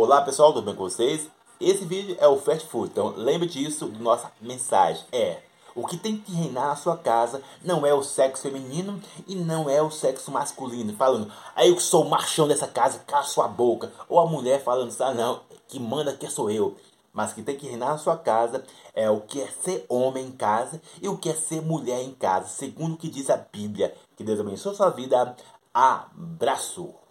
Olá pessoal, tudo bem com vocês? Esse vídeo é o fast food, então lembre disso, nossa mensagem é o que tem que reinar na sua casa não é o sexo feminino e não é o sexo masculino. Falando, aí eu sou o machão dessa casa, cala sua boca. Ou a mulher falando, ah não, que manda que sou eu. Mas que tem que reinar na sua casa é o que é ser homem em casa e o que é ser mulher em casa, segundo o que diz a Bíblia. Que Deus abençoe a sua vida. Abraço!